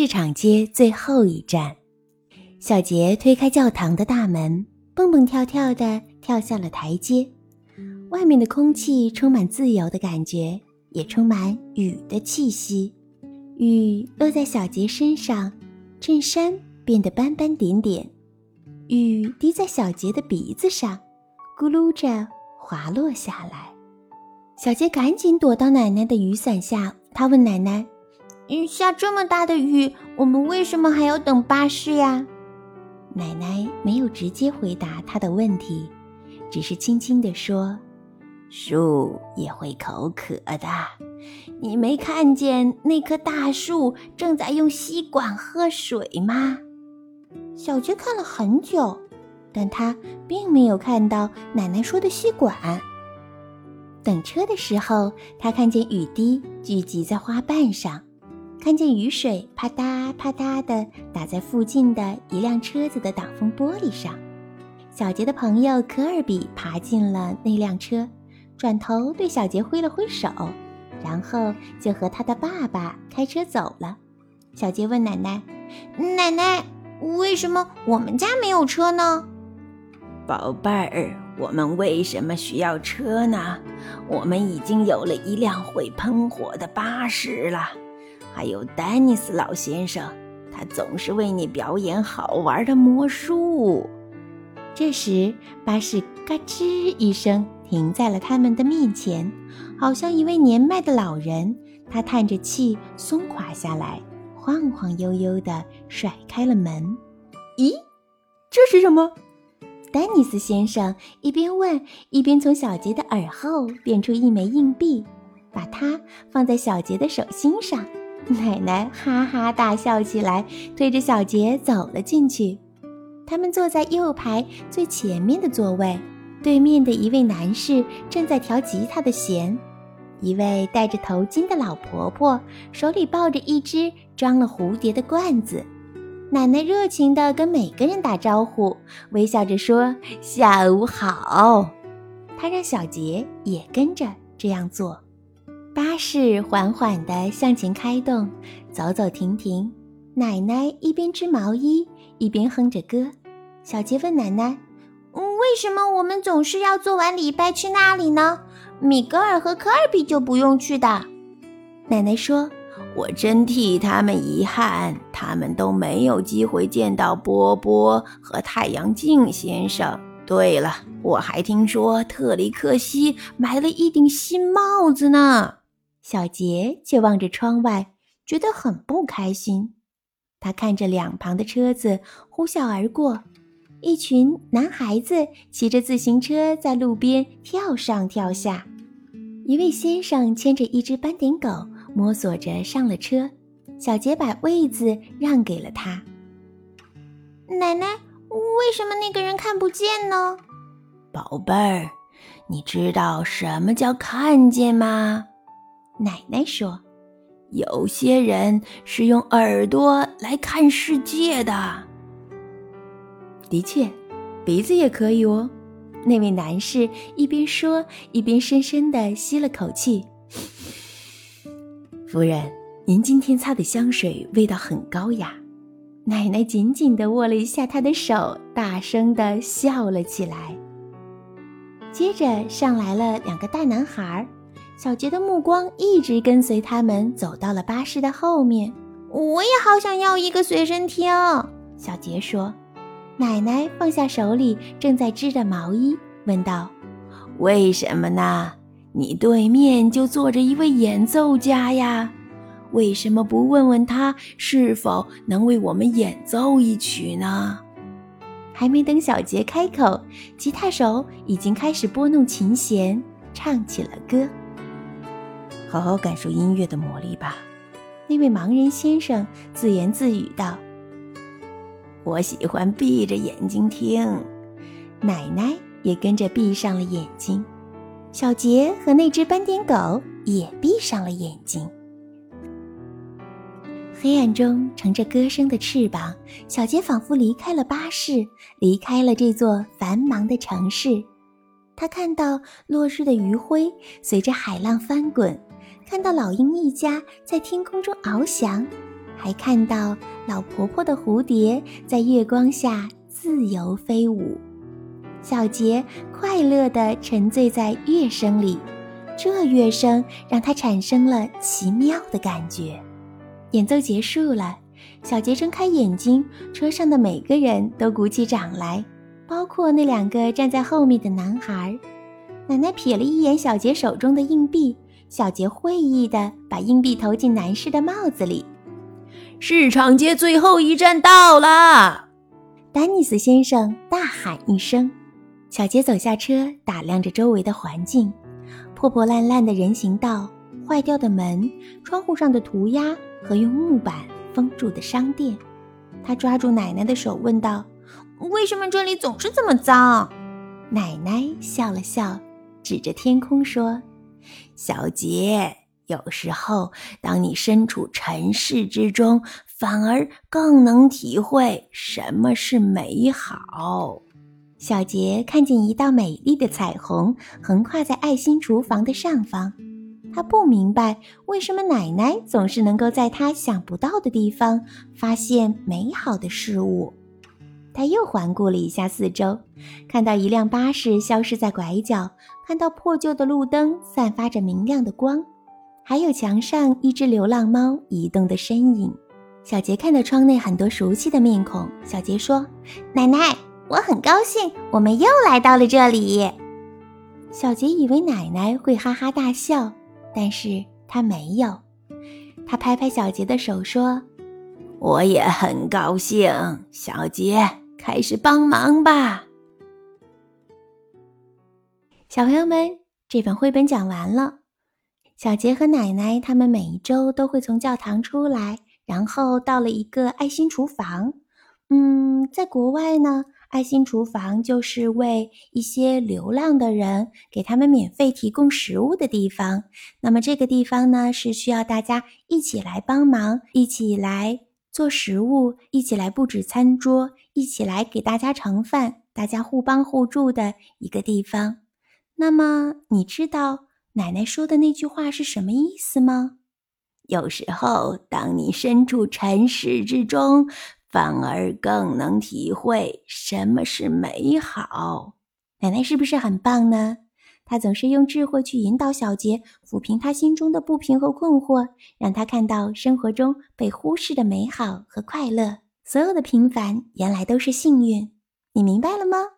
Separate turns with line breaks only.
市场街最后一站，小杰推开教堂的大门，蹦蹦跳跳地跳下了台阶。外面的空气充满自由的感觉，也充满雨的气息。雨落在小杰身上，衬衫变得斑斑点点。雨滴在小杰的鼻子上，咕噜着滑落下来。小杰赶紧躲到奶奶的雨伞下，他问奶奶：“
雨下这么大的雨，我们为什么还要等巴士呀？”
奶奶没有直接回答他的问题，只是轻轻地说。树也会口渴的，你没看见那棵大树正在用吸管喝水吗？
小杰看了很久，但他并没有看到奶奶说的吸管。
等车的时候，他看见雨滴聚集在花瓣上，看见雨水啪嗒啪嗒地打在附近的一辆车子的挡风玻璃上。小杰的朋友科尔比爬进了那辆车。转头对小杰挥了挥手，然后就和他的爸爸开车走了。小杰问奶奶：“
奶奶，为什么我们家没有车呢？”“
宝贝儿，我们为什么需要车呢？我们已经有了一辆会喷火的巴士了，还有丹尼斯老先生，他总是为你表演好玩的魔术。”
这时，巴士嘎吱一声。停在了他们的面前，好像一位年迈的老人。他叹着气，松垮下来，晃晃悠悠地甩开了门。
咦，这是什么？
丹尼斯先生一边问，一边从小杰的耳后变出一枚硬币，把它放在小杰的手心上。奶奶哈哈大笑起来，推着小杰走了进去。他们坐在右排最前面的座位。对面的一位男士正在调吉他的弦，一位戴着头巾的老婆婆手里抱着一只装了蝴蝶的罐子。奶奶热情地跟每个人打招呼，微笑着说：“下午好。”她让小杰也跟着这样做。巴士缓缓地向前开动，走走停停。奶奶一边织毛衣，一边哼着歌。小杰问奶奶。
为什么我们总是要做完礼拜去那里呢？米格尔和科尔比就不用去的。
奶奶说：“
我真替他们遗憾，他们都没有机会见到波波和太阳镜先生。对了，我还听说特里克西买了一顶新帽子呢。”
小杰却望着窗外，觉得很不开心。他看着两旁的车子呼啸而过。一群男孩子骑着自行车在路边跳上跳下，一位先生牵着一只斑点狗，摸索着上了车。小杰把位子让给了他。
奶奶，为什么那个人看不见呢？
宝贝儿，你知道什么叫看见吗？
奶奶说：“
有些人是用耳朵来看世界的。”
的确，鼻子也可以哦。
那位男士一边说，一边深深地吸了口气。
夫人，您今天擦的香水味道很高雅。
奶奶紧紧地握了一下他的手，大声地笑了起来。接着上来了两个大男孩儿，小杰的目光一直跟随他们走到了巴士的后面。
我也好想要一个随身听，
小杰说。奶奶放下手里正在织的毛衣，问道：“
为什么呢？你对面就坐着一位演奏家呀，为什么不问问他是否能为我们演奏一曲呢？”
还没等小杰开口，吉他手已经开始拨弄琴弦，唱起了歌。
好好感受音乐的魔力吧，
那位盲人先生自言自语道。
我喜欢闭着眼睛听，
奶奶也跟着闭上了眼睛，小杰和那只斑点狗也闭上了眼睛。黑暗中乘着歌声的翅膀，小杰仿佛离开了巴士，离开了这座繁忙的城市。他看到落日的余晖随着海浪翻滚，看到老鹰一家在天空中翱翔。还看到老婆婆的蝴蝶在月光下自由飞舞。小杰快乐地沉醉在乐声里，这乐声让他产生了奇妙的感觉。演奏结束了，小杰睁开眼睛，车上的每个人都鼓起掌来，包括那两个站在后面的男孩。奶奶瞥了一眼小杰手中的硬币，小杰会意地把硬币投进男士的帽子里。
市场街最后一站到了，
丹尼斯先生大喊一声。小杰走下车，打量着周围的环境：破破烂烂的人行道、坏掉的门、窗户上的涂鸦和用木板封住的商店。他抓住奶奶的手，问道：“
为什么这里总是这么脏？”
奶奶笑了笑，指着天空说：“
小杰，有时候当你身处尘世之中，反而更能体会什么是美好。”
小杰看见一道美丽的彩虹横跨在爱心厨房的上方，他不明白为什么奶奶总是能够在他想不到的地方发现美好的事物。他又环顾了一下四周，看到一辆巴士消失在拐角，看到破旧的路灯散发着明亮的光，还有墙上一只流浪猫移动的身影。小杰看到窗内很多熟悉的面孔。小杰说：“
奶奶。”我很高兴，我们又来到了这里。
小杰以为奶奶会哈哈大笑，但是他没有。他拍拍小杰的手说：“
我也很高兴，小杰，开始帮忙吧。”
小朋友们，这本绘本讲完了。小杰和奶奶他们每一周都会从教堂出来，然后到了一个爱心厨房。嗯，在国外呢。爱心厨房就是为一些流浪的人给他们免费提供食物的地方。那么这个地方呢，是需要大家一起来帮忙，一起来做食物，一起来布置餐桌，一起来给大家盛饭，大家互帮互助的一个地方。那么你知道奶奶说的那句话是什么意思吗？
有时候，当你身处尘世之中。反而更能体会什么是美好。
奶奶是不是很棒呢？她总是用智慧去引导小杰，抚平他心中的不平和困惑，让他看到生活中被忽视的美好和快乐。所有的平凡原来都是幸运。你明白了吗？